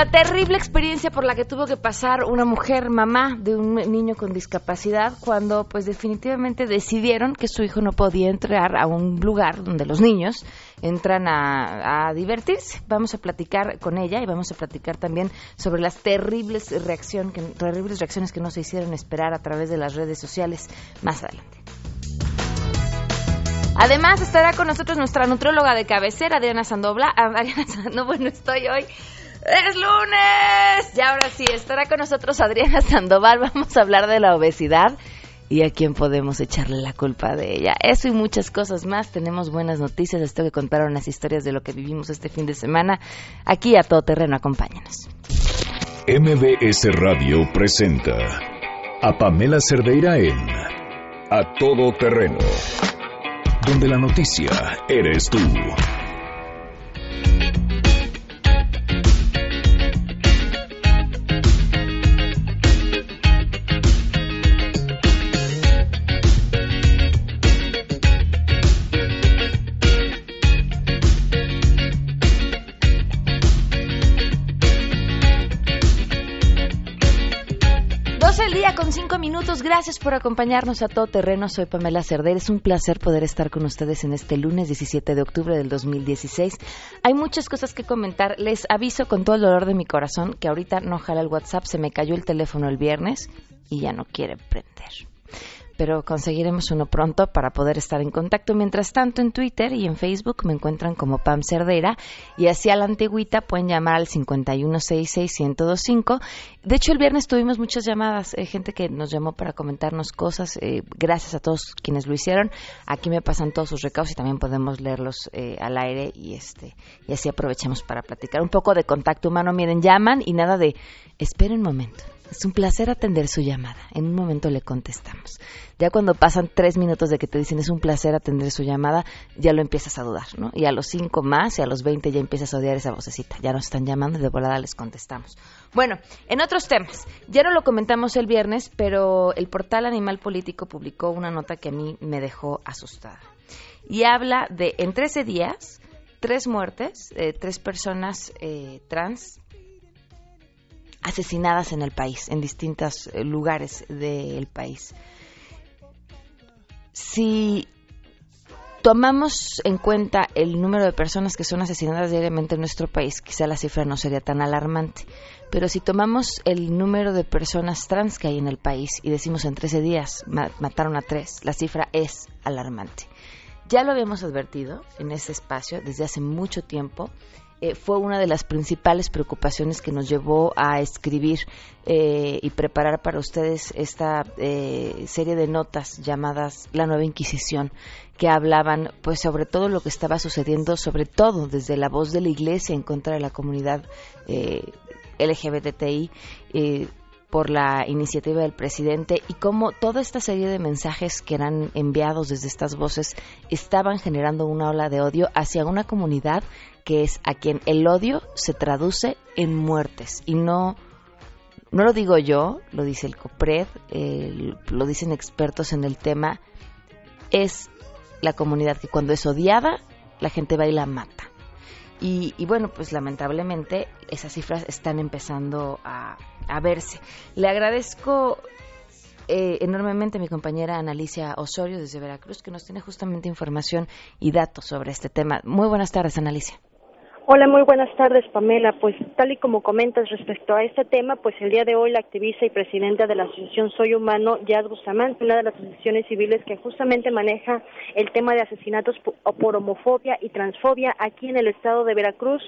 La terrible experiencia por la que tuvo que pasar una mujer, mamá de un niño con discapacidad, cuando pues definitivamente decidieron que su hijo no podía entrar a un lugar donde los niños entran a, divertirse. Vamos a platicar con ella y vamos a platicar también sobre las terribles, reacciones que no se hicieron esperar a través de las redes sociales más adelante. Además estará con nosotros nuestra nutróloga de cabecera, Adriana Sandobla. Ah, Adriana no, bueno, estoy hoy ¡Es lunes! Y ahora sí, estará con nosotros Adriana Sandoval. Vamos a hablar de la obesidad y a quién podemos echarle la culpa de ella. Eso y muchas cosas más. Tenemos buenas noticias. Les tengo que contar unas historias de lo que vivimos este fin de semana. Aquí a Todo Terreno, acompáñenos. MBS Radio presenta a Pamela Cerdeira en A Todo Terreno, donde la noticia eres tú. 12 el día con 5 minutos. Gracias por acompañarnos a todo terreno. Soy Pamela Cerder. Es un placer poder estar con ustedes en este lunes 17 de octubre del 2016. Hay muchas cosas que comentar. Les aviso con todo el dolor de mi corazón que ahorita no jala el WhatsApp. Se me cayó el teléfono el viernes y ya no quiere prender pero conseguiremos uno pronto para poder estar en contacto. Mientras tanto, en Twitter y en Facebook me encuentran como Pam Cerdera y así a la antigüita pueden llamar al 5166125. De hecho, el viernes tuvimos muchas llamadas, eh, gente que nos llamó para comentarnos cosas. Eh, gracias a todos quienes lo hicieron. Aquí me pasan todos sus recados y también podemos leerlos eh, al aire y este y así aprovechamos para platicar un poco de contacto humano. Miren, llaman y nada de esperen un momento es un placer atender su llamada. En un momento le contestamos. Ya cuando pasan tres minutos de que te dicen es un placer atender su llamada, ya lo empiezas a dudar, ¿no? Y a los cinco más y a los veinte ya empiezas a odiar esa vocecita. Ya nos están llamando y de volada les contestamos. Bueno, en otros temas. Ya no lo comentamos el viernes, pero el portal Animal Político publicó una nota que a mí me dejó asustada. Y habla de en 13 días, tres muertes, eh, tres personas eh, trans asesinadas en el país, en distintos eh, lugares del país. Si tomamos en cuenta el número de personas que son asesinadas diariamente en nuestro país, quizá la cifra no sería tan alarmante. Pero si tomamos el número de personas trans que hay en el país y decimos en 13 días mataron a tres, la cifra es alarmante. Ya lo habíamos advertido en ese espacio desde hace mucho tiempo eh, fue una de las principales preocupaciones que nos llevó a escribir eh, y preparar para ustedes esta eh, serie de notas llamadas La Nueva Inquisición, que hablaban pues sobre todo lo que estaba sucediendo, sobre todo desde la voz de la Iglesia en contra de la comunidad LGBTI por la iniciativa del presidente y cómo toda esta serie de mensajes que eran enviados desde estas voces estaban generando una ola de odio hacia una comunidad que es a quien el odio se traduce en muertes y no no lo digo yo, lo dice el COPRED, lo dicen expertos en el tema, es la comunidad que cuando es odiada, la gente va y la mata. Y, bueno, pues lamentablemente esas cifras están empezando a, verse. Le agradezco eh, enormemente a mi compañera Analicia Osorio desde Veracruz, que nos tiene justamente información y datos sobre este tema. Muy buenas tardes, Analicia. Hola, muy buenas tardes, Pamela. Pues tal y como comentas respecto a este tema, pues el día de hoy la activista y presidenta de la Asociación Soy Humano, Yad Bustamante, una de las asociaciones civiles que justamente maneja el tema de asesinatos por homofobia y transfobia aquí en el estado de Veracruz,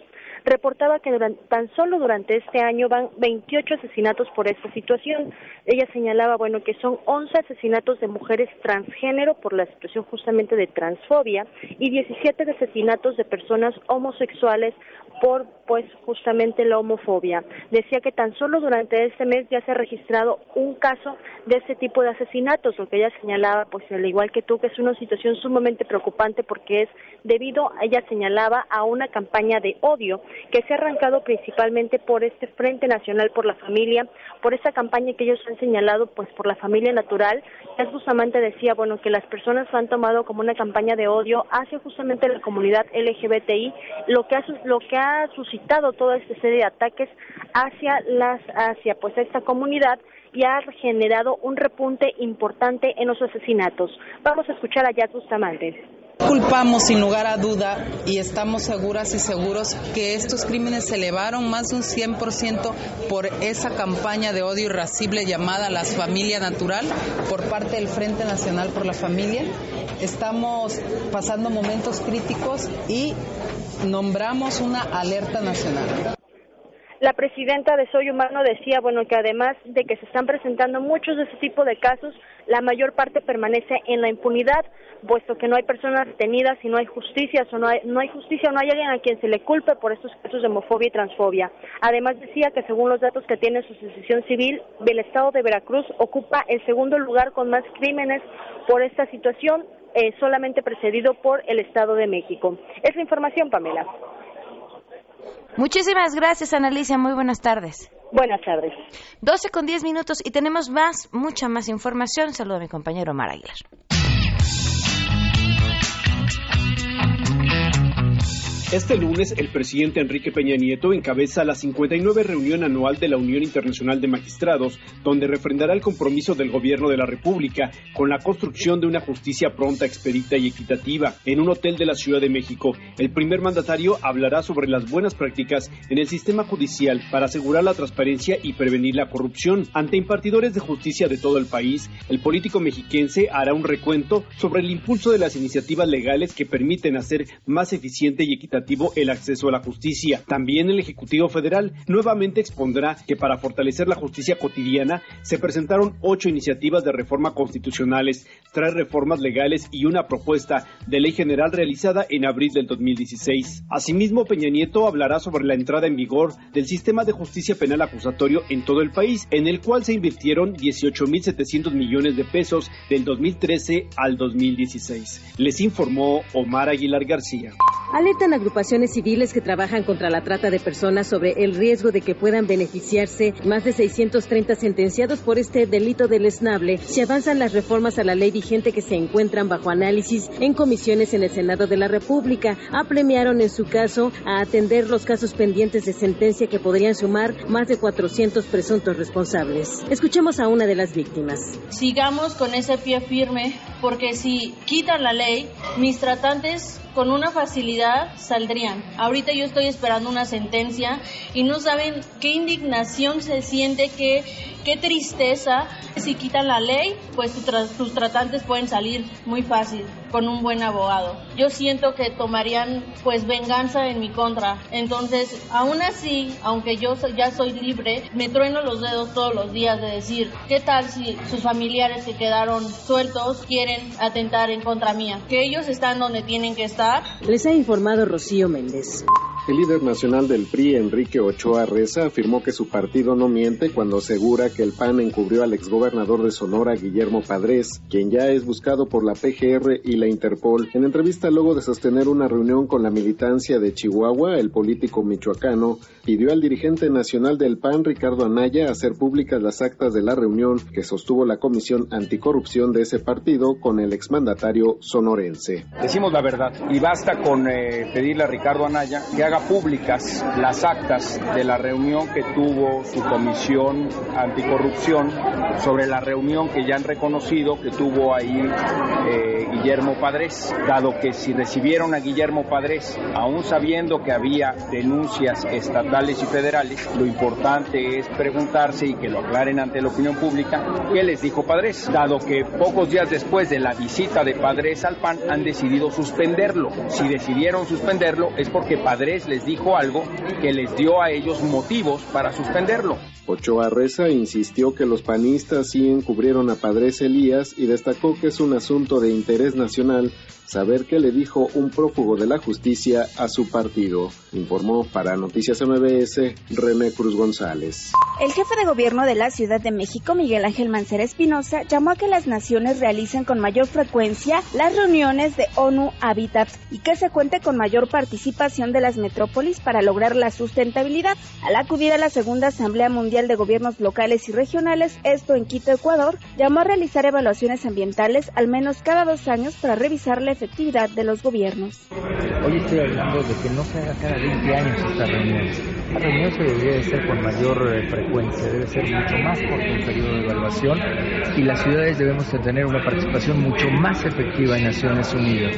reportaba que tan solo durante este año van 28 asesinatos por esta situación. Ella señalaba, bueno, que son 11 asesinatos de mujeres transgénero por la situación justamente de transfobia y 17 asesinatos de personas homosexuales por pues justamente la homofobia. Decía que tan solo durante este mes ya se ha registrado un caso de este tipo de asesinatos, lo que ella señalaba, pues al igual que tú, que es una situación sumamente preocupante porque es debido, ella señalaba, a una campaña de odio que se ha arrancado principalmente por este Frente Nacional por la Familia, por esta campaña que ellos han señalado, pues por la familia natural. Es justamente decía, bueno, que las personas lo han tomado como una campaña de odio hacia justamente la comunidad LGBTI, lo que ha, lo que ha suscitado evitado toda esta serie de ataques hacia las hacia pues esta comunidad y ha generado un repunte importante en los asesinatos. Vamos a escuchar a Yad Bustamante. Culpamos sin lugar a duda y estamos seguras y seguros que estos crímenes se elevaron más de un 100% por esa campaña de odio irascible llamada Las Familia Natural por parte del Frente Nacional por la Familia. Estamos pasando momentos críticos y nombramos una alerta nacional. La presidenta de Soy Humano decía, bueno, que además de que se están presentando muchos de ese tipo de casos, la mayor parte permanece en la impunidad, puesto que no hay personas detenidas y no hay justicia, o no hay, no hay justicia o no hay alguien a quien se le culpe por estos casos de homofobia y transfobia. Además decía que según los datos que tiene su asociación civil, el estado de Veracruz ocupa el segundo lugar con más crímenes por esta situación, eh, solamente precedido por el Estado de México. Es la información, Pamela. Muchísimas gracias, Analicia. Muy buenas tardes. Buenas tardes. 12 con 10 minutos y tenemos más, mucha más información. Saludo a mi compañero Omar Aguilar. Este lunes, el presidente Enrique Peña Nieto encabeza la 59 reunión anual de la Unión Internacional de Magistrados, donde refrendará el compromiso del gobierno de la República con la construcción de una justicia pronta, expedita y equitativa en un hotel de la Ciudad de México. El primer mandatario hablará sobre las buenas prácticas en el sistema judicial para asegurar la transparencia y prevenir la corrupción. Ante impartidores de justicia de todo el país, el político mexiquense hará un recuento sobre el impulso de las iniciativas legales que permiten hacer más eficiente y equitativa el acceso a la justicia. También el Ejecutivo Federal nuevamente expondrá que para fortalecer la justicia cotidiana se presentaron ocho iniciativas de reforma constitucionales, tres reformas legales y una propuesta de ley general realizada en abril del 2016. Asimismo, Peña Nieto hablará sobre la entrada en vigor del sistema de justicia penal acusatorio en todo el país, en el cual se invirtieron 18.700 millones de pesos del 2013 al 2016. Les informó Omar Aguilar García. Alertan agrupaciones civiles que trabajan contra la trata de personas sobre el riesgo de que puedan beneficiarse más de 630 sentenciados por este delito esnable si avanzan las reformas a la ley vigente que se encuentran bajo análisis en comisiones en el Senado de la República. Apremiaron en su caso a atender los casos pendientes de sentencia que podrían sumar más de 400 presuntos responsables. Escuchemos a una de las víctimas. Sigamos con ese pie firme porque si quitan la ley, mis tratantes con una facilidad saldrían. Ahorita yo estoy esperando una sentencia y no saben qué indignación se siente, qué, qué tristeza. Si quitan la ley, pues tus tratantes pueden salir muy fácil con un buen abogado. Yo siento que tomarían pues venganza en mi contra. Entonces, aún así, aunque yo ya soy libre, me trueno los dedos todos los días de decir, ¿qué tal si sus familiares que quedaron sueltos quieren atentar en contra mía? Que ellos están donde tienen que estar. Les ha informado Rocío Méndez. El líder nacional del PRI, Enrique Ochoa Reza, afirmó que su partido no miente cuando asegura que el PAN encubrió al exgobernador de Sonora, Guillermo Padres, quien ya es buscado por la PGR y la Interpol. En entrevista luego de sostener una reunión con la militancia de Chihuahua, el político michoacano pidió al dirigente nacional del PAN, Ricardo Anaya, hacer públicas las actas de la reunión que sostuvo la Comisión Anticorrupción de ese partido con el exmandatario sonorense. Decimos la verdad y basta con eh, pedirle a Ricardo Anaya que haga públicas las actas de la reunión que tuvo su comisión anticorrupción sobre la reunión que ya han reconocido que tuvo ahí eh, Guillermo Padres, dado que si recibieron a Guillermo Padres, aún sabiendo que había denuncias estatales y federales, lo importante es preguntarse y que lo aclaren ante la opinión pública, ¿qué les dijo Padres? Dado que pocos días después de la visita de Padres al PAN han decidido suspenderlo. Si decidieron suspenderlo es porque Padres les dijo algo que les dio a ellos motivos para suspenderlo. Ochoa Reza insistió que los panistas sí encubrieron a Padres Elías y destacó que es un asunto de interés nacional saber qué le dijo un prófugo de la justicia a su partido, informó para Noticias MBS René Cruz González. El jefe de gobierno de la Ciudad de México, Miguel Ángel Mancera Espinosa, llamó a que las naciones realicen con mayor frecuencia las reuniones de ONU Habitat y que se cuente con mayor participación de las para lograr la sustentabilidad. Al acudir a la segunda Asamblea Mundial de Gobiernos Locales y Regionales, esto en Quito, Ecuador, llamó a realizar evaluaciones ambientales al menos cada dos años para revisar la efectividad de los gobiernos. Hoy estoy hablando de que no se haga cada 20 años esta reunión. La reunión se debería de ser con mayor eh, frecuencia, debe ser mucho más corto el periodo de evaluación y las ciudades debemos de tener una participación mucho más efectiva en Naciones Unidas.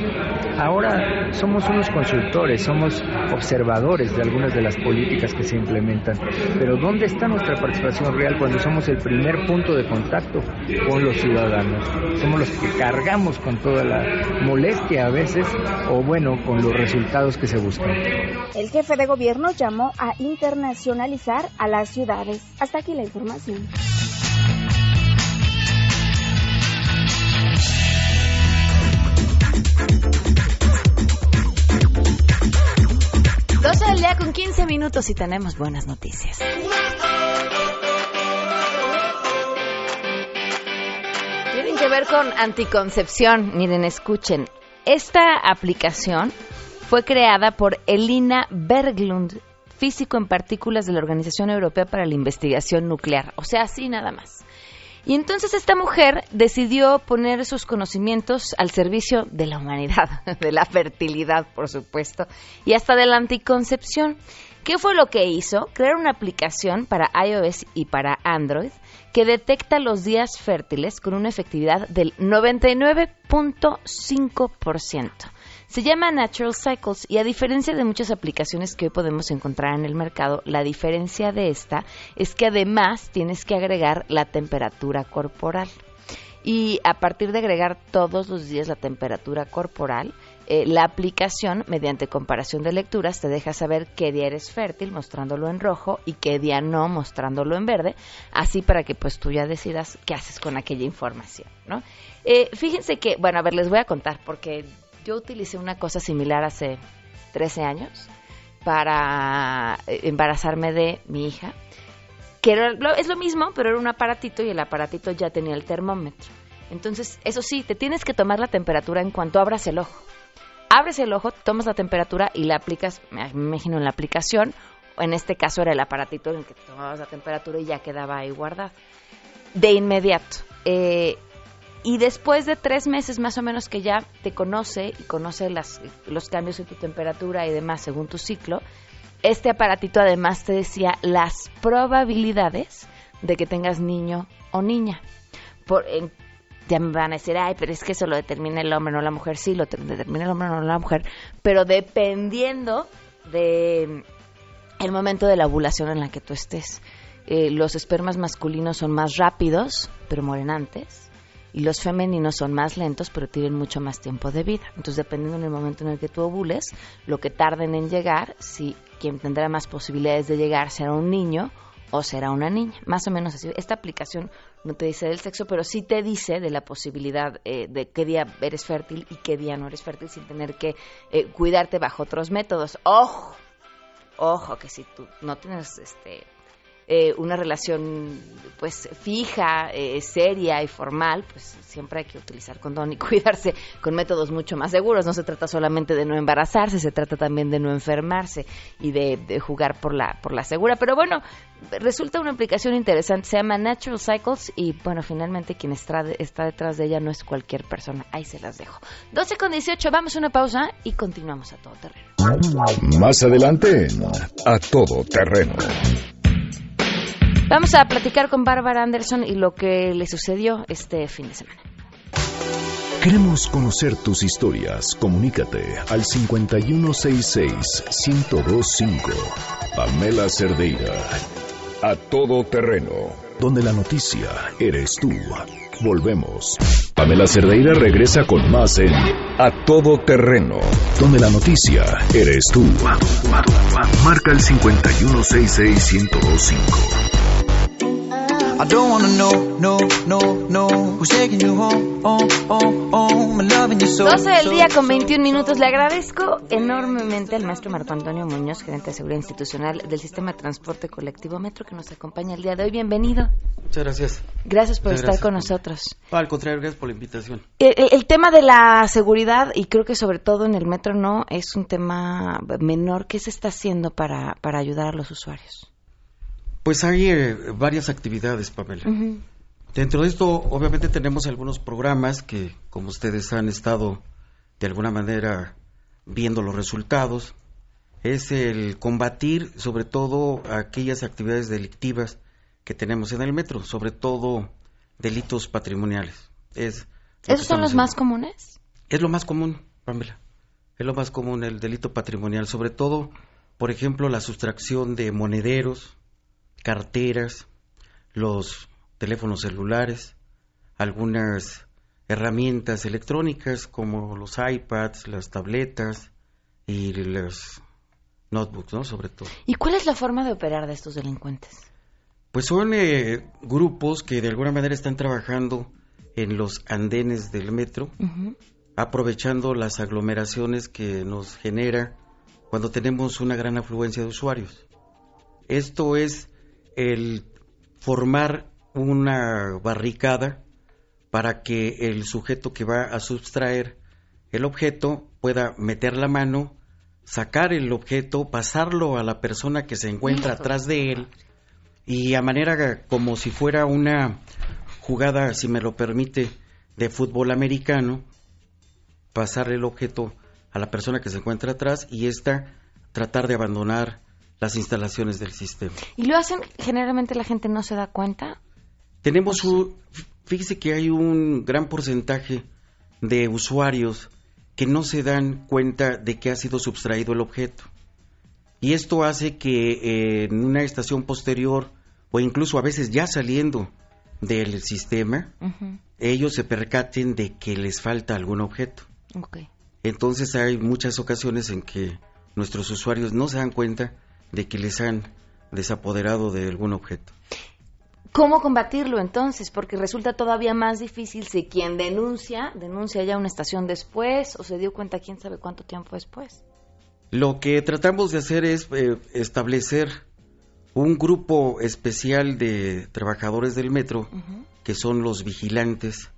Ahora somos unos consultores, somos observadores de algunas de las políticas que se implementan, pero ¿dónde está nuestra participación real cuando somos el primer punto de contacto con los ciudadanos? Somos los que cargamos con toda la molestia a veces o bueno, con los resultados que se buscan. El jefe de gobierno llamó a internacionalizar a las ciudades. Hasta aquí la información. 12 del día con 15 minutos y tenemos buenas noticias. Tienen que ver con anticoncepción. Miren, escuchen. Esta aplicación fue creada por Elina Berglund, físico en partículas de la Organización Europea para la Investigación Nuclear. O sea, así nada más. Y entonces esta mujer decidió poner sus conocimientos al servicio de la humanidad, de la fertilidad, por supuesto, y hasta de la anticoncepción. ¿Qué fue lo que hizo? Crear una aplicación para iOS y para Android que detecta los días fértiles con una efectividad del 99.5%. Se llama Natural Cycles y a diferencia de muchas aplicaciones que hoy podemos encontrar en el mercado, la diferencia de esta es que además tienes que agregar la temperatura corporal. Y a partir de agregar todos los días la temperatura corporal, eh, la aplicación, mediante comparación de lecturas, te deja saber qué día eres fértil, mostrándolo en rojo, y qué día no, mostrándolo en verde, así para que pues tú ya decidas qué haces con aquella información, ¿no? Eh, fíjense que, bueno, a ver, les voy a contar, porque yo utilicé una cosa similar hace 13 años para eh, embarazarme de mi hija, que es lo mismo, pero era un aparatito y el aparatito ya tenía el termómetro. Entonces, eso sí, te tienes que tomar la temperatura en cuanto abras el ojo. Abres el ojo, tomas la temperatura y la aplicas, me imagino, en la aplicación, en este caso era el aparatito en el que tomabas la temperatura y ya quedaba ahí guardada. De inmediato. Eh, y después de tres meses más o menos que ya te conoce y conoce las, los cambios en tu temperatura y demás según tu ciclo, este aparatito además te decía las probabilidades de que tengas niño o niña. Por, ya me van a decir, ay, pero es que eso lo determina el hombre, no la mujer. Sí, lo determina el hombre, no la mujer. Pero dependiendo de el momento de la ovulación en la que tú estés. Eh, los espermas masculinos son más rápidos, pero morenantes y los femeninos son más lentos, pero tienen mucho más tiempo de vida. Entonces, dependiendo del momento en el que tú ovules, lo que tarden en llegar, si quien tendrá más posibilidades de llegar será un niño o será una niña, más o menos así. Esta aplicación no te dice del sexo, pero sí te dice de la posibilidad eh, de qué día eres fértil y qué día no eres fértil sin tener que eh, cuidarte bajo otros métodos. Ojo, ojo, que si tú no tienes este eh, una relación pues fija, eh, seria y formal, pues siempre hay que utilizar condón y cuidarse con métodos mucho más seguros. No se trata solamente de no embarazarse, se trata también de no enfermarse y de, jugar por la, por la segura. Pero bueno, resulta una aplicación interesante, se llama Natural Cycles y bueno, finalmente quien está, detrás de ella no es cualquier persona. Ahí se las dejo. 12 con 18, vamos a una pausa y continuamos a todo terreno. Más adelante, a todo terreno. Vamos a platicar con Bárbara Anderson y lo que le sucedió este fin de semana. Queremos conocer tus historias. Comunícate al 5166-1025. Pamela Cerdeira. A todo terreno. Donde la noticia eres tú. Volvemos. Pamela Cerdeira regresa con más en A Todo Terreno, donde la noticia eres tú. Marca el 5166-1025. I don't wanna know, no, no, no. Who's taking you home, home, home, home. I'm loving you so. 12 del día con 21 minutos. Le agradezco enormemente al maestro Marco Antonio Muñoz, gerente de seguridad institucional del sistema de transporte colectivo Metro, que nos acompaña el día de hoy. Bienvenido. Muchas gracias. Gracias por estar con nosotros. al contrario, gracias por la invitación. El, tema de la seguridad, y creo que sobre todo en el metro no, es un tema menor. ¿Qué se está haciendo para, para ayudar a los usuarios? Pues hay eh, varias actividades, Pamela. Dentro de esto, obviamente, tenemos algunos programas que, como ustedes han estado de alguna manera viendo los resultados, es el combatir sobre todo aquellas actividades delictivas que tenemos en el metro, sobre todo delitos patrimoniales. Es ¿Esos son los más comunes? Es lo más común, Pamela. Es lo más común el delito patrimonial, sobre todo, por ejemplo, la sustracción de monederos, carteras, los teléfonos celulares, algunas herramientas electrónicas como los iPads, las tabletas y los notebooks, ¿no? Sobre todo. ¿Y cuál es la forma de operar de estos delincuentes? Pues son eh, grupos que de alguna manera están trabajando en los andenes del metro, aprovechando las aglomeraciones que nos genera cuando tenemos una gran afluencia de usuarios. Esto es el formar una barricada para que el sujeto que va a sustraer el objeto pueda meter la mano, sacar el objeto, pasarlo a la persona que se encuentra atrás de él y a manera como si fuera una jugada, si me lo permite, de fútbol americano, pasar el objeto a la persona que se encuentra atrás y esta tratar de abandonar las instalaciones del sistema. ¿Y lo hacen generalmente la gente no se da cuenta? Tenemos un, fíjese que hay un gran porcentaje de usuarios que no se dan cuenta de que ha sido sustraído el objeto. Y esto hace que eh, en una estación posterior o incluso a veces ya saliendo del sistema, ellos se percaten de que les falta algún objeto. Entonces hay muchas ocasiones en que nuestros usuarios no se dan cuenta de que les han desapoderado de algún objeto. ¿Cómo combatirlo entonces? Porque resulta todavía más difícil si quien denuncia, denuncia ya una estación después o se dio cuenta quién sabe cuánto tiempo después. Lo que tratamos de hacer es eh, establecer un grupo especial de trabajadores del metro, que son los vigilantes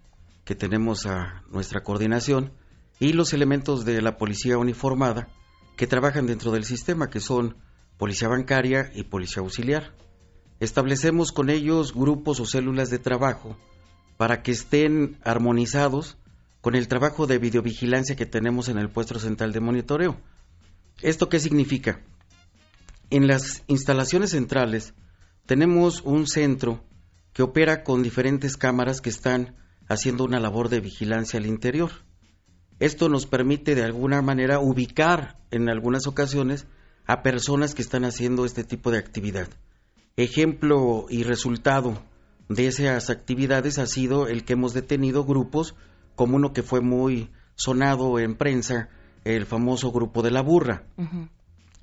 que tenemos a nuestra coordinación, y los elementos de la policía uniformada que trabajan dentro del sistema, que son policía bancaria y policía auxiliar. Establecemos con ellos grupos o células de trabajo para que estén armonizados con el trabajo de videovigilancia que tenemos en el puesto central de monitoreo. ¿Esto qué significa? En las instalaciones centrales tenemos un centro que opera con diferentes cámaras que están haciendo una labor de vigilancia al interior. Esto nos permite de alguna manera ubicar en algunas ocasiones a personas que están haciendo este tipo de actividad. Ejemplo y resultado de esas actividades ha sido el que hemos detenido grupos como uno que fue muy sonado en prensa, el famoso grupo de la burra.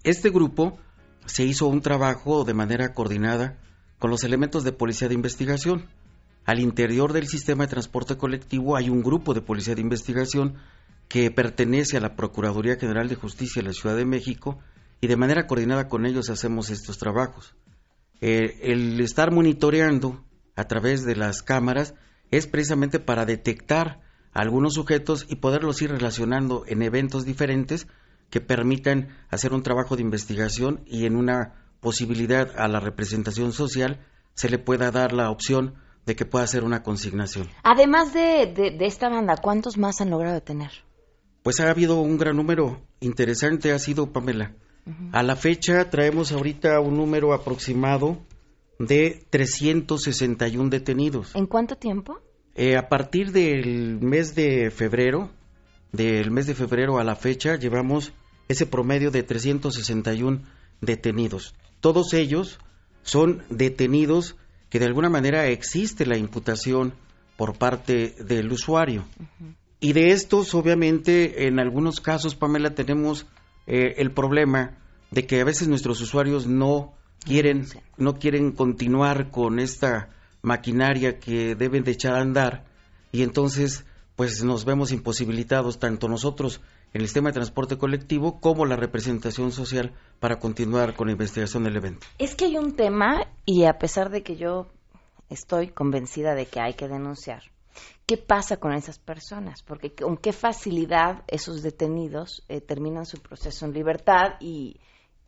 Este grupo se hizo un trabajo de manera coordinada con los elementos de policía de investigación. Al interior del sistema de transporte colectivo hay un grupo de policía de investigación que pertenece a la Procuraduría General de Justicia de la Ciudad de México y de manera coordinada con ellos hacemos estos trabajos. Eh, el estar monitoreando a través de las cámaras es precisamente para detectar algunos sujetos y poderlos ir relacionando en eventos diferentes que permitan hacer un trabajo de investigación y en una posibilidad a la representación social se le pueda dar la opción de que pueda hacer una consignación. Además de, de esta banda, ¿cuántos más han logrado detener? Pues ha habido un gran número interesante, ha sido Pamela. A la fecha traemos ahorita un número aproximado de 361 detenidos. ¿En cuánto tiempo? Eh, a partir del mes de febrero, del mes de febrero a la fecha, llevamos ese promedio de 361 detenidos. Todos ellos son detenidos que de alguna manera existe la imputación por parte del usuario. Y de estos, obviamente, en algunos casos, Pamela, tenemos eh, el problema de que a veces nuestros usuarios no quieren, no quieren continuar con esta maquinaria que deben de echar a andar y entonces pues nos vemos imposibilitados tanto nosotros en el sistema de transporte colectivo como la representación social para continuar con la investigación del evento. Es que hay un tema y a pesar de que yo estoy convencida de que hay que denunciar, ¿qué pasa con esas personas? Porque con qué facilidad esos detenidos eh, terminan su proceso en libertad y,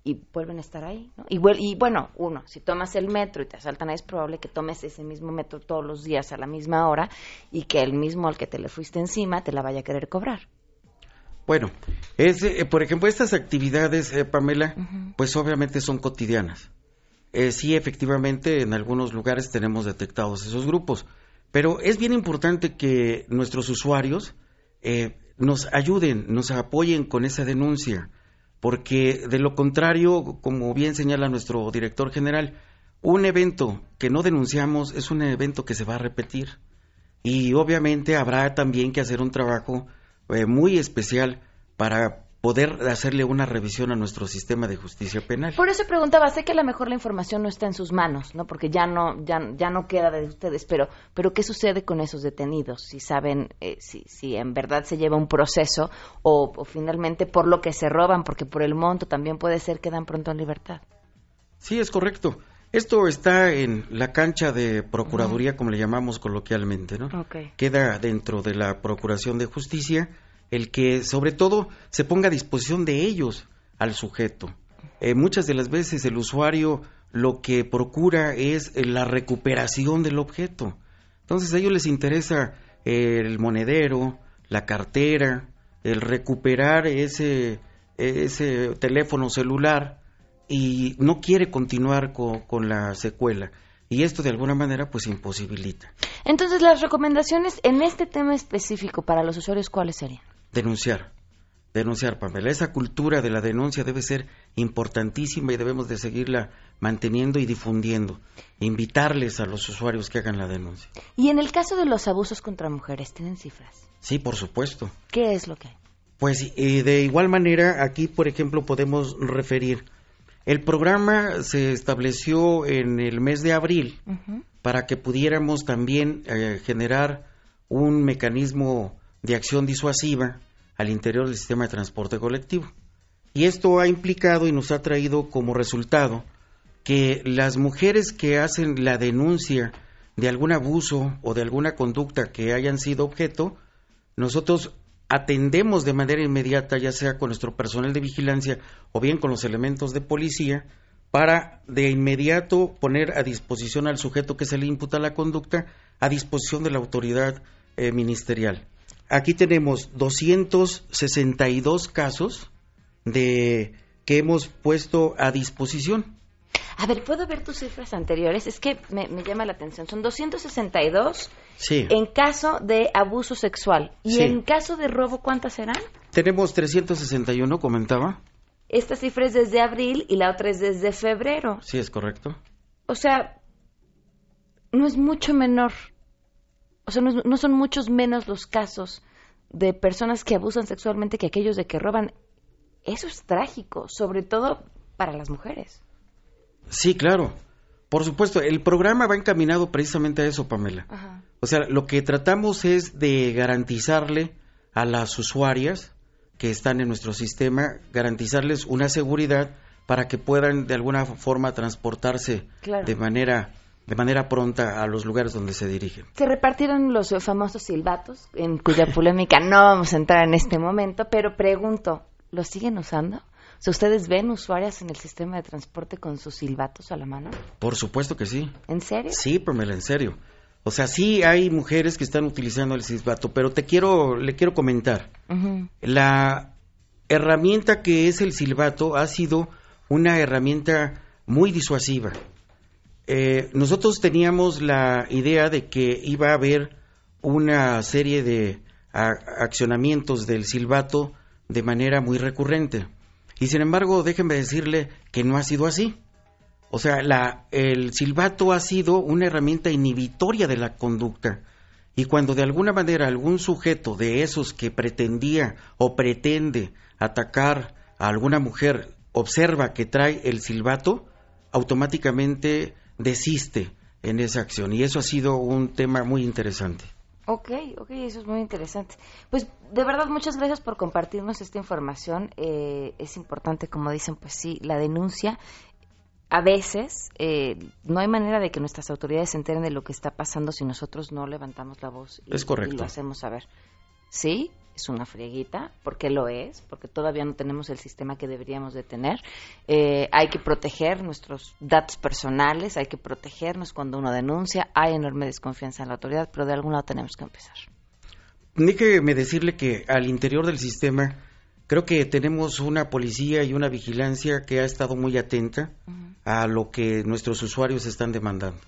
y vuelven a estar ahí. ¿no? Y, y, bueno, uno, si tomas el metro y te asaltan, es probable que tomes ese mismo metro todos los días a la misma hora y que el mismo al que te le fuiste encima te la vaya a querer cobrar. Bueno, es, eh, por ejemplo, estas actividades, eh, Pamela, pues obviamente son cotidianas. Eh, sí, efectivamente, en algunos lugares tenemos detectados esos grupos, pero es bien importante que nuestros usuarios nos ayuden, nos apoyen con esa denuncia porque de lo contrario, como bien señala nuestro director general, un evento que no denunciamos es un evento que se va a repetir. Y obviamente habrá también que hacer un trabajo eh, muy especial para poder hacerle una revisión a nuestro sistema de justicia penal. Por eso preguntaba, sé que a lo mejor la información no está en sus manos, ¿no? Porque ya no ya, ya no queda de ustedes, pero pero ¿qué sucede con esos detenidos? Si saben eh, si si en verdad se lleva un proceso o, finalmente por lo que se roban, porque por el monto también puede ser que dan pronto en libertad. Sí, es correcto. Esto está en la cancha de Procuraduría, como le llamamos coloquialmente, ¿no? Queda dentro de la Procuración de Justicia el que sobre todo se ponga a disposición de ellos al sujeto. Eh, muchas de las veces el usuario lo que procura es eh, la recuperación del objeto. Entonces a ellos les interesa el monedero, la cartera, el recuperar ese, ese teléfono celular y no quiere continuar con, con la secuela y esto de alguna manera pues imposibilita. Entonces las recomendaciones en este tema específico para los usuarios cuáles serían? Denunciar. Denunciar, Pamela. Esa cultura de la denuncia debe ser importantísima y debemos de seguirla manteniendo y difundiendo. Invitarles a los usuarios que hagan la denuncia. ¿Y en el caso de los abusos contra mujeres, tienen cifras? Sí, por supuesto. ¿Qué es lo que hay? Pues eh, de igual manera, aquí, por ejemplo, podemos referir. El programa se estableció en el mes de abril para que pudiéramos también eh, generar un mecanismo de acción disuasiva al interior del sistema de transporte colectivo. Y esto ha implicado y nos ha traído como resultado que las mujeres que hacen la denuncia de algún abuso o de alguna conducta que hayan sido objeto, nosotros atendemos de manera inmediata, ya sea con nuestro personal de vigilancia o bien con los elementos de policía, para de inmediato poner a disposición al sujeto que se le imputa la conducta a disposición de la autoridad eh, ministerial. Aquí tenemos 262 casos de que hemos puesto a disposición. A ver, ¿puedo ver tus cifras anteriores? Es que me, llama la atención. Son 262 sí. en caso de abuso sexual. ¿Y en caso de robo cuántas serán? Tenemos 361, comentaba. Esta cifra es desde abril y la otra es desde febrero. Sí, es correcto. O sea, no es mucho menor o sea, no, son muchos menos los casos de personas que abusan sexualmente que aquellos de que roban. Eso es trágico, sobre todo para las mujeres. Sí, claro. Por supuesto, el programa va encaminado precisamente a eso, Pamela. O sea, lo que tratamos es de garantizarle a las usuarias que están en nuestro sistema, garantizarles una seguridad para que puedan de alguna forma transportarse de manera de manera pronta a los lugares donde se dirigen. Se repartieron los famosos silbatos, en cuya polémica no vamos a entrar en este momento, pero pregunto, ¿los siguen usando? O ¿Ustedes ven usuarias en el sistema de transporte con sus silbatos a la mano? Por supuesto que sí. ¿En serio? Sí, Pamela, en serio. O sea, sí hay mujeres que están utilizando el silbato, pero te quiero, le quiero comentar. La herramienta que es el silbato ha sido una herramienta muy disuasiva eh, nosotros teníamos la idea de que iba a haber una serie de accionamientos del silbato de manera muy recurrente. Y sin embargo, déjenme decirle que no ha sido así. O sea, la, el silbato ha sido una herramienta inhibitoria de la conducta. Y cuando de alguna manera algún sujeto de esos que pretendía o pretende atacar a alguna mujer observa que trae el silbato, automáticamente desiste en esa acción. Y eso ha sido un tema muy interesante. Ok, ok, eso es muy interesante. Pues de verdad, muchas gracias por compartirnos esta información. Eh, es importante, como dicen, pues sí, la denuncia. A veces eh, no hay manera de que nuestras autoridades se enteren de lo que está pasando si nosotros no levantamos la voz y, es correcto. y lo hacemos saber. Sí, es una frieguita, porque lo es, porque todavía no tenemos el sistema que deberíamos de tener. Eh, hay que proteger nuestros datos personales, hay que protegernos cuando uno denuncia, hay enorme desconfianza en la autoridad, pero de algún lado tenemos que empezar. Déjeme decirle que al interior del sistema creo que tenemos una policía y una vigilancia que ha estado muy atenta a lo que nuestros usuarios están demandando.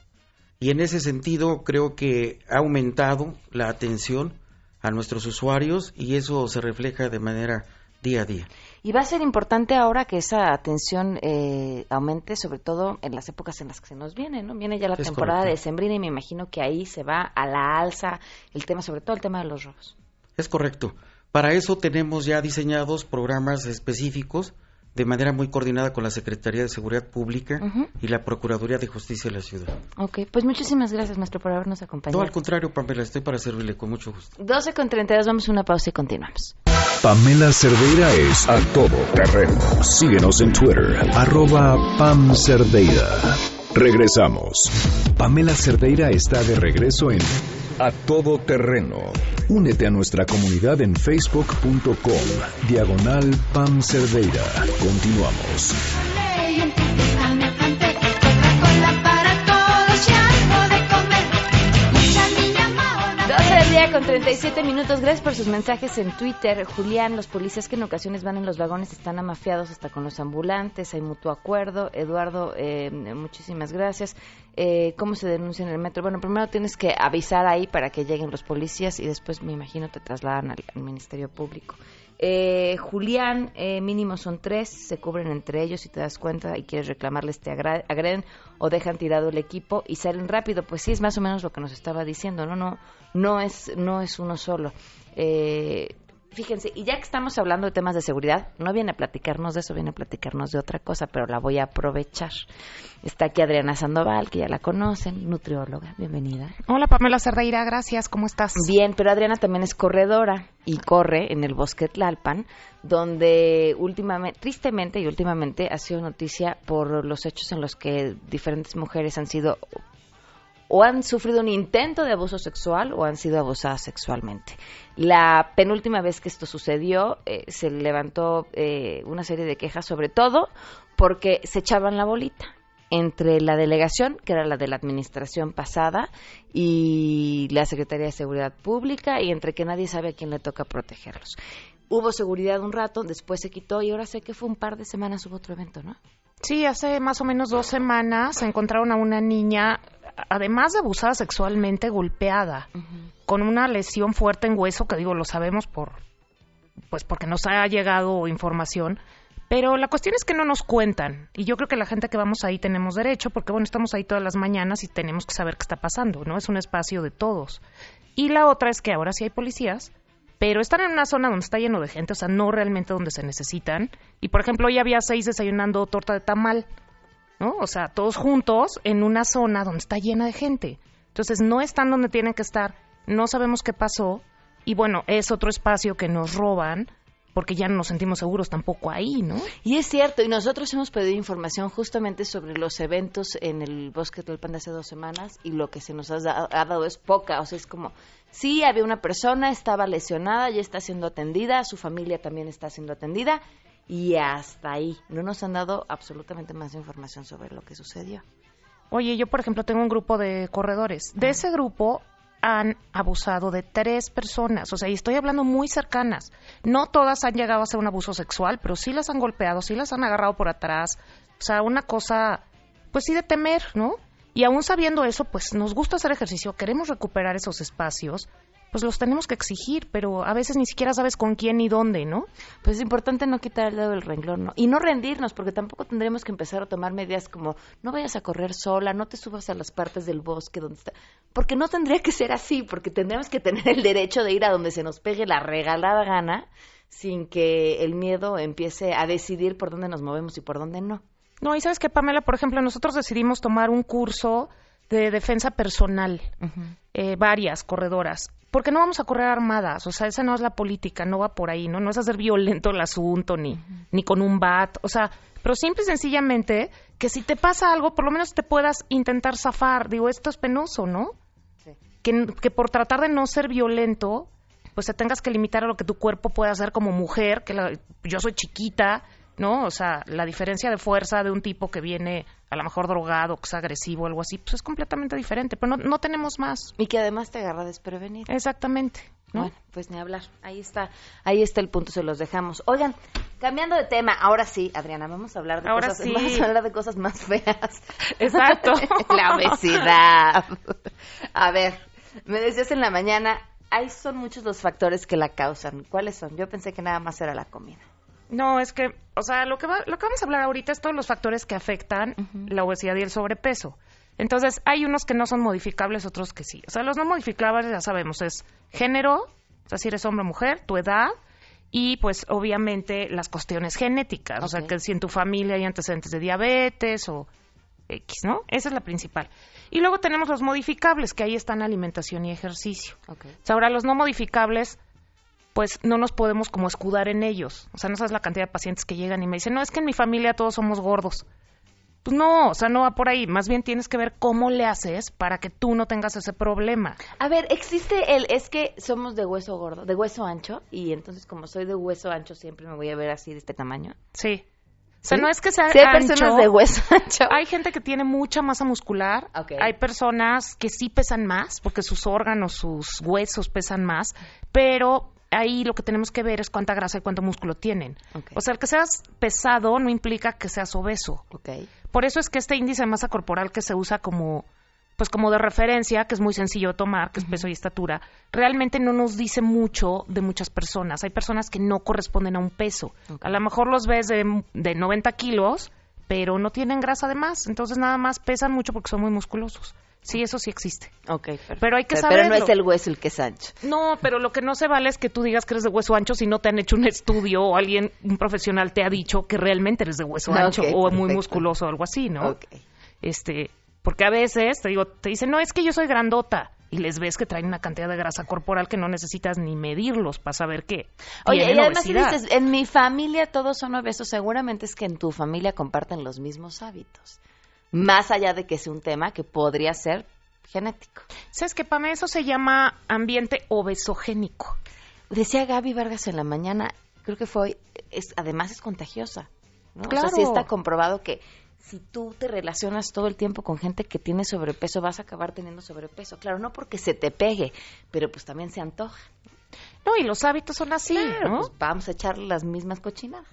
Y en ese sentido creo que ha aumentado la atención a nuestros usuarios y eso se refleja de manera día a día. Y va a ser importante ahora que esa atención eh, aumente, sobre todo en las épocas en las que se nos viene, ¿no? Viene ya la Es temporada correcto. de sembrina y me imagino que ahí se va a la alza el tema, sobre todo el tema de los robos. Es correcto. Para eso tenemos ya diseñados programas específicos de manera muy coordinada con la Secretaría de Seguridad Pública y la Procuraduría de Justicia de la Ciudad. Ok, pues muchísimas gracias, maestro, por habernos acompañado. No, al contrario, Pamela, estoy para servirle con mucho gusto. 12 con 32, vamos a una pausa y continuamos. Pamela Cerdeira es a todo terreno. Síguenos en Twitter, arroba Pam Cerdeira. Regresamos. Pamela Cerdeira está de regreso en A Todo Terreno. Únete a nuestra comunidad en facebook.com, diagonal Pam Cerdeira. Continuamos. 12 del día con 37 minutos. Gracias por sus mensajes en Twitter. Julián, los policías que en ocasiones van en los vagones están amafiados hasta con los ambulantes. Hay mutuo acuerdo. Eduardo, eh, muchísimas gracias. Eh, ¿Cómo se denuncia en el metro? Bueno, primero tienes que avisar ahí para que lleguen los policías y después, me imagino, te trasladan al Ministerio Público. Eh, Julián, eh, mínimo son tres, se cubren entre ellos si te das cuenta y quieres reclamarles te agreden o dejan tirado el equipo y salen rápido. Pues sí, es más o menos lo que nos estaba diciendo, no, no, no es, no es uno solo. Eh, fíjense, y ya que estamos hablando de temas de seguridad, no viene a platicarnos de eso, viene a platicarnos de otra cosa, pero la voy a aprovechar. Está aquí Adriana Sandoval, que ya la conocen, nutrióloga, bienvenida. Hola Pamela Cerdeira, gracias, ¿cómo estás? Bien, pero Adriana también es corredora y corre en el bosque Tlalpan, donde últimamente, tristemente y últimamente ha sido noticia por los hechos en los que diferentes mujeres han sido o han sufrido un intento de abuso sexual o han sido abusadas sexualmente. La penúltima vez que esto sucedió eh, se levantó eh, una serie de quejas, sobre todo porque se echaban la bolita entre la delegación, que era la de la administración pasada, y la Secretaría de Seguridad Pública, y entre que nadie sabe a quién le toca protegerlos. Hubo seguridad un rato, después se quitó y ahora sé que fue un par de semanas hubo otro evento, ¿no? Sí, hace más o menos dos semanas encontraron a una niña, además de abusada sexualmente, golpeada, con una lesión fuerte en hueso, que digo, lo sabemos por, pues porque nos ha llegado información, pero la cuestión es que no nos cuentan, y yo creo que la gente que vamos ahí tenemos derecho, porque bueno, estamos ahí todas las mañanas y tenemos que saber qué está pasando, ¿no? Es un espacio de todos. Y la otra es que ahora sí hay policías, pero están en una zona donde está lleno de gente, o sea, no realmente donde se necesitan. Y por ejemplo, hoy había seis desayunando torta de tamal, ¿no? O sea, todos juntos en una zona donde está llena de gente. Entonces, no están donde tienen que estar, no sabemos qué pasó, y bueno, es otro espacio que nos roban porque ya no nos sentimos seguros tampoco ahí, ¿no? Y es cierto, y nosotros hemos pedido información justamente sobre los eventos en el Bosque Tlalpan de hace dos semanas y lo que se nos ha, ha dado es poca, o sea, es como, sí, había una persona, estaba lesionada, ya está siendo atendida, su familia también está siendo atendida y hasta ahí. No nos han dado absolutamente más información sobre lo que sucedió. Oye, yo por ejemplo tengo un grupo de corredores. De ese grupo han abusado de tres personas, o sea, y estoy hablando muy cercanas. No todas han llegado a ser un abuso sexual, pero sí las han golpeado, sí las han agarrado por atrás. O sea, una cosa, pues sí de temer, ¿no? Y aún sabiendo eso, pues nos gusta hacer ejercicio, queremos recuperar esos espacios, pues los tenemos que exigir, pero a veces ni siquiera sabes con quién ni dónde, ¿no? Pues es importante no quitar el dedo del renglón, ¿no? Y no rendirnos, porque tampoco tendremos que empezar a tomar medidas como no vayas a correr sola, no te subas a las partes del bosque donde está. Porque no tendría que ser así, porque tendríamos que tener el derecho de ir a donde se nos pegue la regalada gana sin que el miedo empiece a decidir por dónde nos movemos y por dónde no. No, y sabes que Pamela, por ejemplo, nosotros decidimos tomar un curso de defensa personal, eh, varias corredoras. Porque no vamos a correr armadas, o sea, esa no es la política, no va por ahí, ¿no? No es hacer violento el asunto, ni, ni con un bat, o sea, pero simple y sencillamente que si te pasa algo, por lo menos te puedas intentar zafar. Digo, esto es penoso, ¿no? Que, que por tratar de no ser violento, pues te tengas que limitar a lo que tu cuerpo puede hacer como mujer, que la- yo soy chiquita, ¿no? O sea, la diferencia de fuerza de un tipo que viene a lo mejor drogado, que es agresivo algo así, pues es completamente diferente, pero no, no tenemos más. Y que además te agarra desprevenido. Exactamente. ¿no? Bueno, pues ni hablar. Ahí está, ahí está el punto, se los dejamos. Oigan, cambiando de tema, ahora sí, Adriana, vamos a hablar de Ahora cosas, sí. vamos a hablar de cosas más feas. Exacto. La obesidad. A ver, me decías en la mañana, ahí son muchos los factores que la causan. ¿Cuáles son? Yo pensé que nada más era la comida. No, es que, o sea, lo que, va- lo que vamos a hablar ahorita es todos los factores que afectan la obesidad y el sobrepeso. Entonces, hay unos que no son modificables, otros que sí. O sea, los no modificables ya sabemos, es género, o sea, si eres hombre o mujer, tu edad, y pues obviamente las cuestiones genéticas, o sea, que si en tu familia hay antecedentes de diabetes o X, ¿no? Esa es la principal. Y luego tenemos los modificables, que ahí están alimentación y ejercicio. O sea, ahora los no modificables, pues no nos podemos como escudar en ellos. O sea, no sabes la cantidad de pacientes que llegan y me dicen, no, es que en mi familia todos somos gordos. Pues no, o sea, no va por ahí. Más bien tienes que ver cómo le haces para que tú no tengas ese problema. A ver, existe el, es que somos de hueso gordo, de hueso ancho, y entonces como soy de hueso ancho siempre me voy a ver así de este tamaño. Sí. O sea, ¿Sí? no es que sea Sí hay ancho. personas de hueso ancho. Hay gente que tiene mucha masa muscular. Ok. Hay personas que sí pesan más, porque sus órganos, sus huesos pesan más. Pero ahí lo que tenemos que ver es cuánta grasa y cuánto músculo tienen. Ok. O sea, el que seas pesado no implica que seas obeso. Por eso es que este índice de masa corporal que se usa como pues como de referencia, que es muy sencillo de tomar, que es peso y estatura, realmente no nos dice mucho de muchas personas. Hay personas que no corresponden a un peso. A lo mejor los ves de, de 90 kilos, pero no tienen grasa de más. Entonces nada más pesan mucho porque son muy musculosos. Sí, eso sí existe. Ok, perfecto. Pero hay que Pero- Pero no es el hueso el que es ancho. No, pero lo que no se vale es que tú digas que eres de hueso ancho si no te han hecho un estudio o alguien, un profesional te ha dicho que realmente eres de hueso ancho o muy musculoso o algo así, ¿no? Ok. Este, porque a veces te digo, te dicen, "No, es que yo soy grandota." Y les ves que traen una cantidad de grasa corporal que no necesitas ni medirlos para saber qué. Oye, y además obesidad. dices, en mi familia todos son obesos, seguramente es que en tu familia comparten los mismos hábitos. Más allá de que sea un tema que podría ser genético. ¿Sabes qué, Pame? Eso se llama ambiente obesogénico. Decía Gaby Vargas en la mañana, creo que fue hoy, es, además es contagiosa. ¿no? O Claro. sea, sí está comprobado que si tú te relacionas todo el tiempo con gente que tiene sobrepeso, vas a acabar teniendo sobrepeso. Claro, no porque se te pegue, pero pues también se antoja. No, y los hábitos son así, Claro, ¿no? pues vamos a echarle las mismas cochinadas.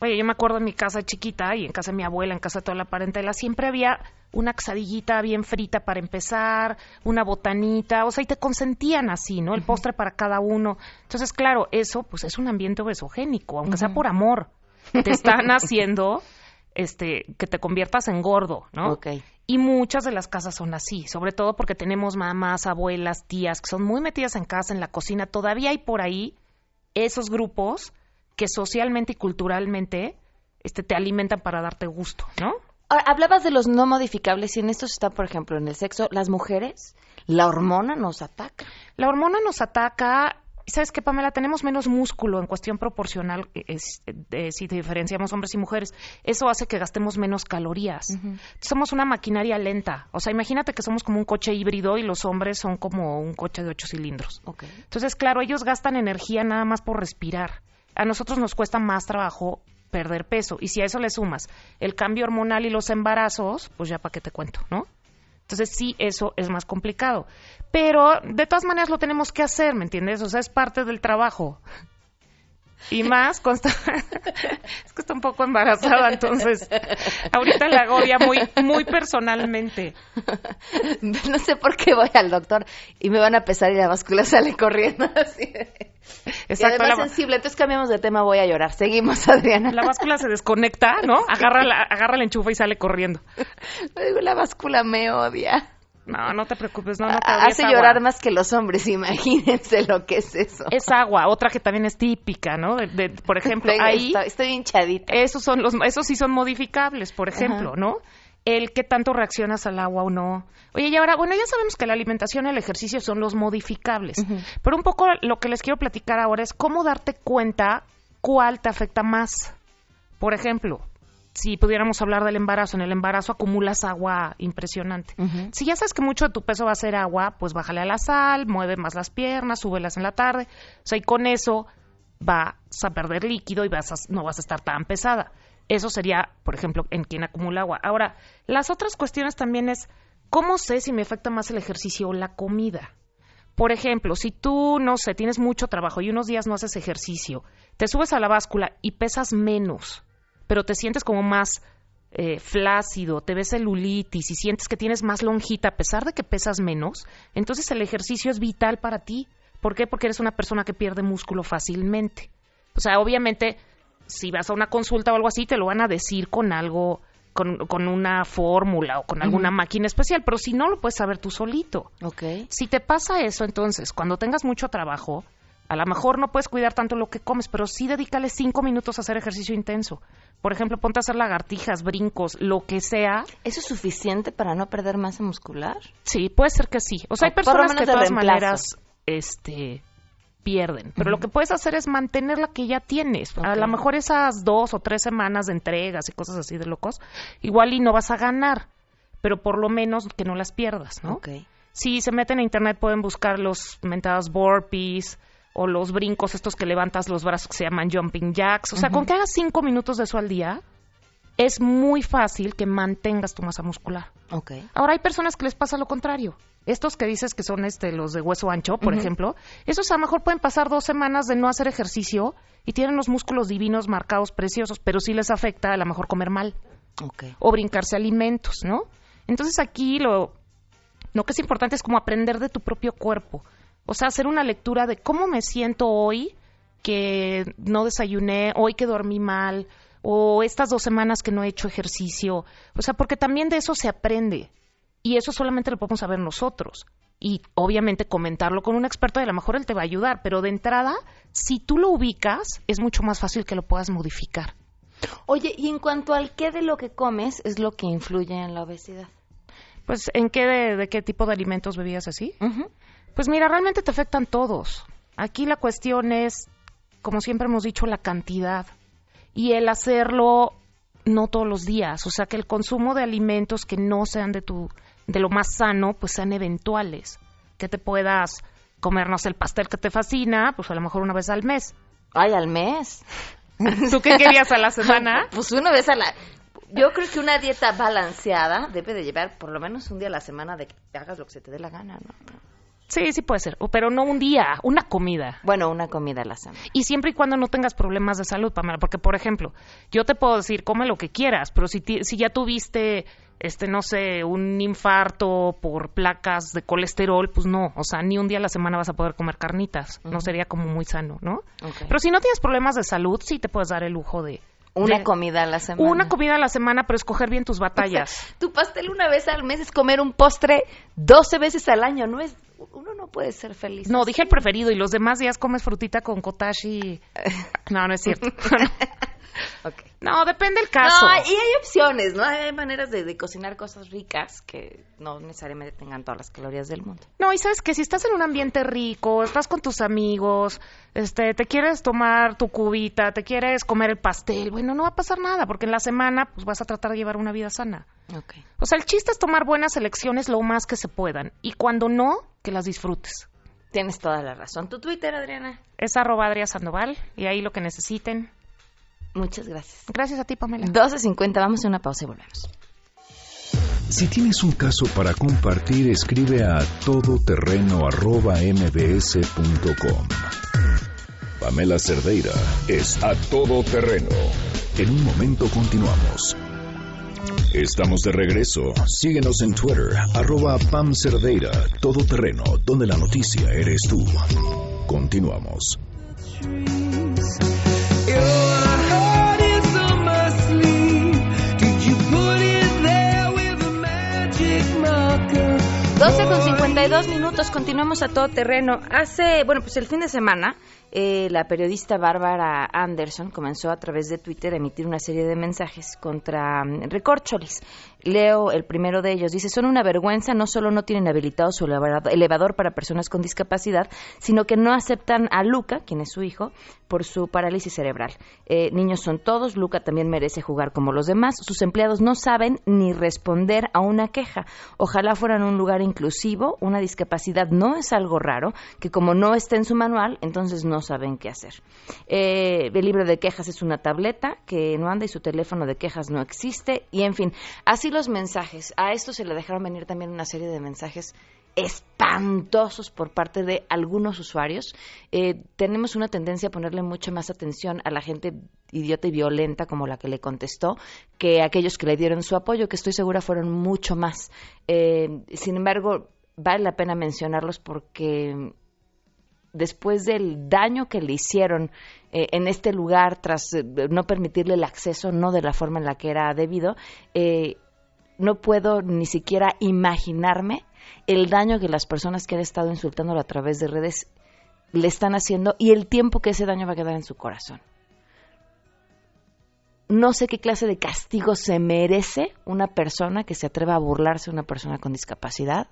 Oye, yo me acuerdo en mi casa chiquita y en casa de mi abuela, en casa de toda la parentela, siempre había una quesadillita bien frita para empezar, una botanita, o sea, y te consentían así, ¿no? El postre para cada uno. Entonces, claro, eso pues es un ambiente obesogénico, aunque sea por amor. Te están haciendo este que te conviertas en gordo, ¿no? Ok. Y muchas de las casas son así, sobre todo porque tenemos mamás, abuelas, tías que son muy metidas en casa, en la cocina. Todavía hay por ahí esos grupos que socialmente y culturalmente este, te alimentan para darte gusto, ¿no? Ahora, hablabas de los no modificables y en estos está, por ejemplo, en el sexo, las mujeres, la hormona nos ataca. La hormona nos ataca. ¿Sabes qué, Pamela? Tenemos menos músculo en cuestión proporcional es- eh, si diferenciamos hombres y mujeres. Eso hace que gastemos menos calorías. Somos una maquinaria lenta. O sea, imagínate que somos como un coche híbrido y los hombres son como un coche de ocho cilindros. Entonces, claro, ellos gastan energía nada más por respirar. A nosotros nos cuesta más trabajo perder peso. Y si a eso le sumas el cambio hormonal y los embarazos, pues ya para qué te cuento, ¿no? Entonces sí, eso es más complicado. Pero de todas maneras lo tenemos que hacer, ¿me entiendes? O sea, es parte del trabajo. Y más consta... es que está un poco embarazada, entonces ahorita la agobia muy, muy personalmente. No sé por qué voy al doctor y me van a pesar y la báscula sale corriendo así. y Exacto, además la- sensible, entonces cambiamos de tema, voy a llorar. Seguimos, Adriana. La báscula se desconecta, ¿no? Agarra, la, agarra el enchufe y sale corriendo. La báscula me odia. No, no te preocupes, no, no te odia, Hace llorar más que los hombres, imagínense lo que es eso. Es agua, otra que también es típica, ¿no? De, de- por ejemplo, Venga, ahí estoy, estoy hinchadita. esos son los, esos sí son modificables, por ejemplo, Ajá. ¿no? el qué tanto reaccionas al agua o no. Oye, y ahora, bueno, ya sabemos que la alimentación y el ejercicio son los modificables, pero un poco lo que les quiero platicar ahora es cómo darte cuenta cuál te afecta más. Por ejemplo, si pudiéramos hablar del embarazo, en el embarazo acumulas agua impresionante. Si ya sabes que mucho de tu peso va a ser agua, pues bájale a la sal, mueve más las piernas, súbelas en la tarde. O sea, y con eso vas a perder líquido y vas no vas a estar tan pesada. Eso sería, por ejemplo, en quien acumula agua. Ahora, las otras cuestiones también es, ¿cómo sé si me afecta más el ejercicio o la comida? Por ejemplo, si tú, no sé, tienes mucho trabajo y unos días no haces ejercicio, te subes a la báscula y pesas menos, pero te sientes como más eh, flácido, te ves celulitis y sientes que tienes más lonjita a pesar de que pesas menos, entonces el ejercicio es vital para ti. ¿Por qué? Porque eres una persona que pierde músculo fácilmente. O sea, obviamente si vas a una consulta o algo así, te lo van a decir con algo, con, con una fórmula o con alguna máquina especial, pero si no, lo puedes saber tú solito. Ok. Si te pasa eso, entonces, cuando tengas mucho trabajo, a lo mejor no puedes cuidar tanto lo que comes, pero sí dedícale cinco minutos a hacer ejercicio intenso. Por ejemplo, ponte a hacer lagartijas, brincos, lo que sea. ¿Eso es suficiente para no perder masa muscular? Sí, puede ser que sí. O sea, hay personas que de todas maneras, este, pierden. Pero lo que puedes hacer es mantener la que ya tienes. A lo mejor esas dos o tres semanas de entregas y cosas así de locos, igual y no vas a ganar, pero por lo menos que no las pierdas, ¿no? Si se meten a internet pueden buscar los mentados burpees o los brincos estos que levantas los brazos que se llaman jumping jacks. O sea, con que hagas cinco minutos de eso al día, es muy fácil que mantengas tu masa muscular. Okay. Ahora hay personas que les pasa lo contrario. Estos que dices que son este los de hueso ancho, por ejemplo, esos a lo mejor pueden pasar dos semanas de no hacer ejercicio y tienen los músculos divinos marcados preciosos, pero sí les afecta a lo mejor comer mal. Okay. O brincarse alimentos, ¿no? Entonces aquí lo, lo que es importante es como aprender de tu propio cuerpo. O sea, hacer una lectura de cómo me siento hoy que no desayuné, hoy que dormí mal, o estas dos semanas que no he hecho ejercicio. O sea, porque también de eso se aprende. Y eso solamente lo podemos saber nosotros. Y obviamente comentarlo con un experto, y a lo mejor él te va a ayudar, pero de entrada, si tú lo ubicas, es mucho más fácil que lo puedas modificar. Oye, y en cuanto al qué de lo que comes es lo que influye en la obesidad. Pues, ¿en qué de, qué tipo de alimentos bebías así? Pues mira, realmente te afectan todos. Aquí la cuestión es, como siempre hemos dicho, la cantidad y el hacerlo no todos los días, o sea que el consumo de alimentos que no sean de tu de lo más sano, pues sean eventuales, que te puedas comernos el pastel que te fascina, pues a lo mejor una vez al mes. Ay, al mes. ¿Tú qué querías a la semana? pues una vez a la yo creo que una dieta balanceada debe de llevar por lo menos un día a la semana de que hagas lo que se te dé la gana, ¿no? Sí, sí puede ser, pero no un día, una comida. Bueno, una comida a la semana. Y siempre y cuando no tengas problemas de salud, Pamela, porque por ejemplo, yo te puedo decir, come lo que quieras, pero si, si ya tuviste, este, no sé, un infarto por placas de colesterol, pues no, o sea, ni un día a la semana vas a poder comer carnitas, no sería como muy sano, ¿no? Pero si no tienes problemas de salud, sí te puedes dar el lujo de, una comida a la semana. Una comida a la semana, pero escoger bien tus batallas. tu pastel una vez al mes es comer un postre 12 veces al año, no es uno no puede ser feliz. No, dije el preferido y los demás días comes frutita con cottage y... No, no es cierto. No, depende del caso. No, y hay opciones, ¿no? Hay maneras de, cocinar cosas ricas que no necesariamente tengan todas las calorías del mundo. No, y sabes que si estás en un ambiente rico, estás con tus amigos, este, te quieres tomar tu cubita, te quieres comer el pastel, bueno, no va a pasar nada, porque en la semana pues vas a tratar de llevar una vida sana. Okay. O sea, el chiste es tomar buenas elecciones lo más que se puedan, y cuando no, que las disfrutes. Tienes toda la razón. ¿Tu Twitter, Adriana? Es arroba Sandoval, y ahí lo que necesiten. Muchas gracias. Gracias a ti, Pamela. 12.50, vamos a una pausa y volvemos. Si tienes un caso para compartir, escribe a todoterreno.mbs.com. Pamela Cerdeira es a todoterreno. En un momento continuamos. Estamos de regreso. Síguenos en Twitter, arroba Pam Cerdeira, todoterreno, donde la noticia eres tú. Continuamos. 12 con 52 minutos, continuamos a todo terreno. Hace, bueno, pues el fin de semana eh, la periodista Bárbara Anderson comenzó a través de Twitter a emitir una serie de mensajes contra mm, Recorcholis. Leo el primero de ellos. Dice, son una vergüenza, no solo no tienen habilitado su elevador para personas con discapacidad, sino que no aceptan a Luca, quien es su hijo, por su parálisis cerebral. Eh, niños son todos, Luca también merece jugar como los demás. Sus empleados no saben ni responder a una queja. Ojalá fueran un lugar inclusivo, una discapacidad no es algo raro, que como no está en su manual, entonces no saben qué hacer. Eh, el libro de quejas es una tableta que no anda y su teléfono de quejas no existe, y en fin, así los mensajes. A esto se le dejaron venir también una serie de mensajes espantosos por parte de algunos usuarios. Eh, tenemos una tendencia a ponerle mucho más atención a la gente idiota y violenta como la que le contestó que a aquellos que le dieron su apoyo, que estoy segura fueron mucho más. Eh, sin embargo, vale la pena mencionarlos porque después del daño que le hicieron eh, en este lugar tras no permitirle el acceso, no de la forma en la que era debido, no puedo ni siquiera imaginarme el daño que las personas que han estado insultándolo a través de redes le están haciendo y el tiempo que ese daño va a quedar en su corazón. No sé qué clase de castigo se merece una persona que se atreva a burlarse de una persona con discapacidad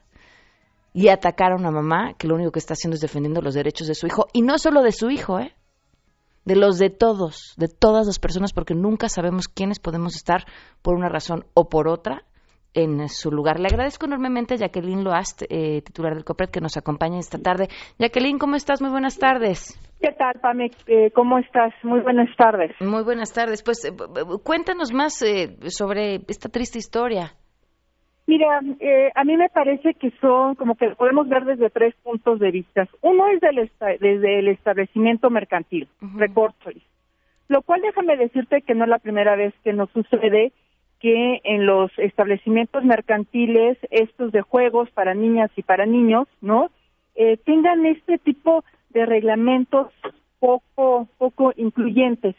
y atacar a una mamá que lo único que está haciendo es defendiendo los derechos de su hijo y no solo de su hijo, ¿eh? de los de todos, de todas las personas, porque nunca sabemos quiénes podemos estar por una razón o por otra en su lugar. Le agradezco enormemente a Jacqueline Loast, eh, titular del COPRED, que nos acompaña esta tarde. Jacqueline, ¿cómo estás? Muy buenas tardes. ¿Qué tal, Pame? Eh, ¿Cómo estás? Muy buenas tardes. Muy buenas tardes. Pues eh, cuéntanos más sobre esta triste historia. Mira, a mí me parece que son como que podemos ver desde tres puntos de vista. Uno es del desde el establecimiento mercantil, uh lo cual déjame decirte que no es la primera vez que nos sucede que en los establecimientos mercantiles, estos de juegos para niñas y para niños, ¿no? Eh, tengan este tipo de reglamentos poco, poco incluyentes,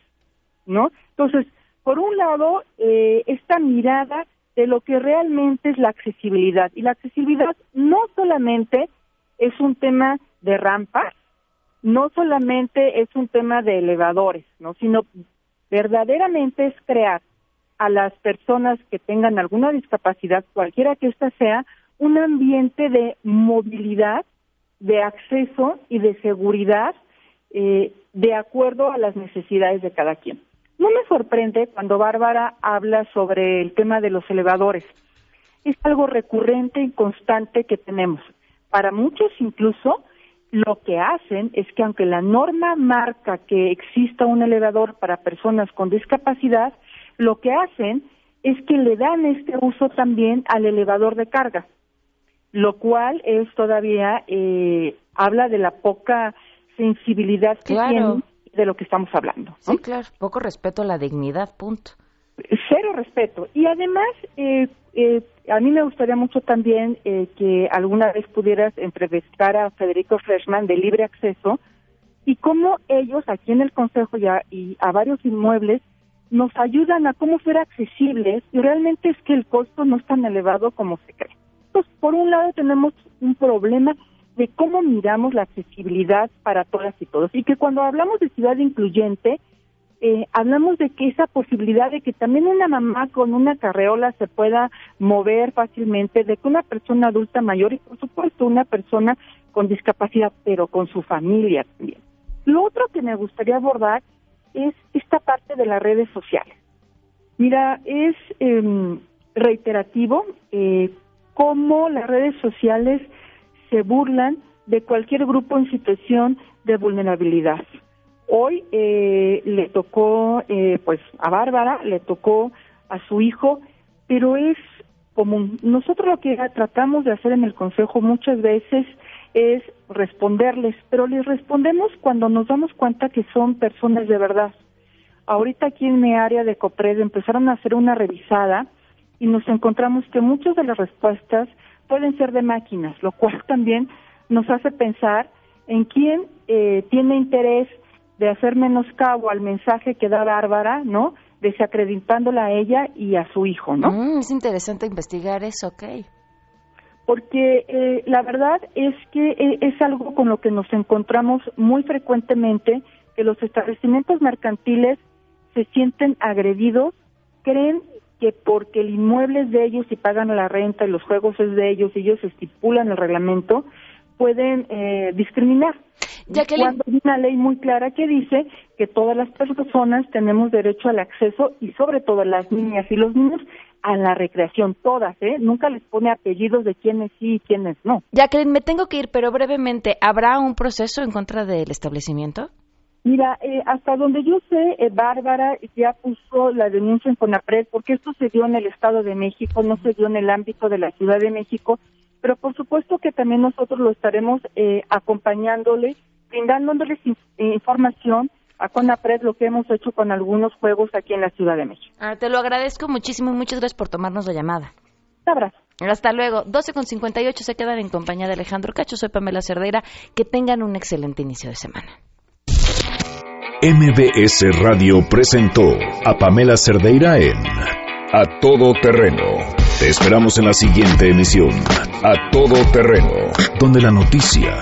¿no? Entonces, por un lado, eh, esta mirada de lo que realmente es la accesibilidad. Y la accesibilidad no solamente es un tema de rampas, no solamente es un tema de elevadores, ¿no? Sino verdaderamente es crear a las personas que tengan alguna discapacidad, cualquiera que ésta sea, un ambiente de movilidad, de acceso y de seguridad eh, de acuerdo a las necesidades de cada quien. No me sorprende cuando Bárbara habla sobre el tema de los elevadores. Es algo recurrente y constante que tenemos. Para muchos incluso lo que hacen es que aunque la norma marca que exista un elevador para personas con discapacidad, lo que hacen es que le dan este uso también al elevador de carga, lo cual es todavía eh, habla de la poca sensibilidad que tienen de lo que estamos hablando. Sí, claro, poco respeto a la dignidad, punto. Cero respeto. Y además, eh, eh, a mí me gustaría mucho también que alguna vez pudieras entrevistar a Federico Freshman de Libre Acceso y cómo ellos aquí en el Consejo ya y a varios inmuebles nos ayudan a cómo ser accesibles y realmente es que el costo no es tan elevado como se cree. Entonces, por un lado tenemos un problema de cómo miramos la accesibilidad para todas y todos y que cuando hablamos de ciudad incluyente, eh, hablamos de que esa posibilidad de que también una mamá con una carreola se pueda mover fácilmente, de que una persona adulta mayor y por supuesto una persona con discapacidad, pero con su familia también. Lo otro que me gustaría abordar es esta parte de las redes sociales. Mira, es em, reiterativo eh, cómo las redes sociales se burlan de cualquier grupo en situación de vulnerabilidad. Hoy eh, le tocó, eh, pues, a Bárbara, le tocó a su hijo, pero es común. Nosotros lo que tratamos de hacer en el Consejo muchas veces es responderles, pero les respondemos cuando nos damos cuenta que son personas de verdad. Ahorita aquí en mi área de COPRED empezaron a hacer una revisada y nos encontramos que muchas de las respuestas pueden ser de máquinas, lo cual también nos hace pensar en quién eh, tiene interés de hacer menos cabo al mensaje que da Bárbara, ¿no? Desacreditándola a ella y a su hijo, ¿no? Mm, es interesante investigar eso, ok porque eh, la verdad es que eh, es algo con lo que nos encontramos muy frecuentemente, que los establecimientos mercantiles se sienten agredidos, creen que porque el inmueble es de ellos y pagan la renta y los juegos es de ellos y ellos estipulan el reglamento, pueden eh, discriminar. Ya que Cuando hay una ley muy clara que dice que todas las personas tenemos derecho al acceso y sobre todo las niñas y los niños a la recreación, todas, ¿eh? Nunca les pone apellidos de quiénes sí y quiénes no. Jacqueline, me tengo que ir, pero brevemente, ¿habrá un proceso en contra del establecimiento? Mira, eh, hasta donde yo sé, eh, Bárbara ya puso la denuncia en Conapred, porque esto se dio en el Estado de México, no se dio en el ámbito de la Ciudad de México, pero por supuesto que también nosotros lo estaremos eh, acompañándole, brindándoles información a Conapred, lo que hemos hecho con algunos juegos aquí en la Ciudad de México. Ah, te lo agradezco muchísimo y muchas gracias por tomarnos la llamada. Un abrazo. Hasta luego. 12 con 58 se quedan en compañía de Alejandro Cacho. Soy Pamela Cerdeira. Que tengan un excelente inicio de semana. MBS Radio presentó a Pamela Cerdeira en A Todo Terreno. Te esperamos en la siguiente emisión, A Todo Terreno, donde la noticia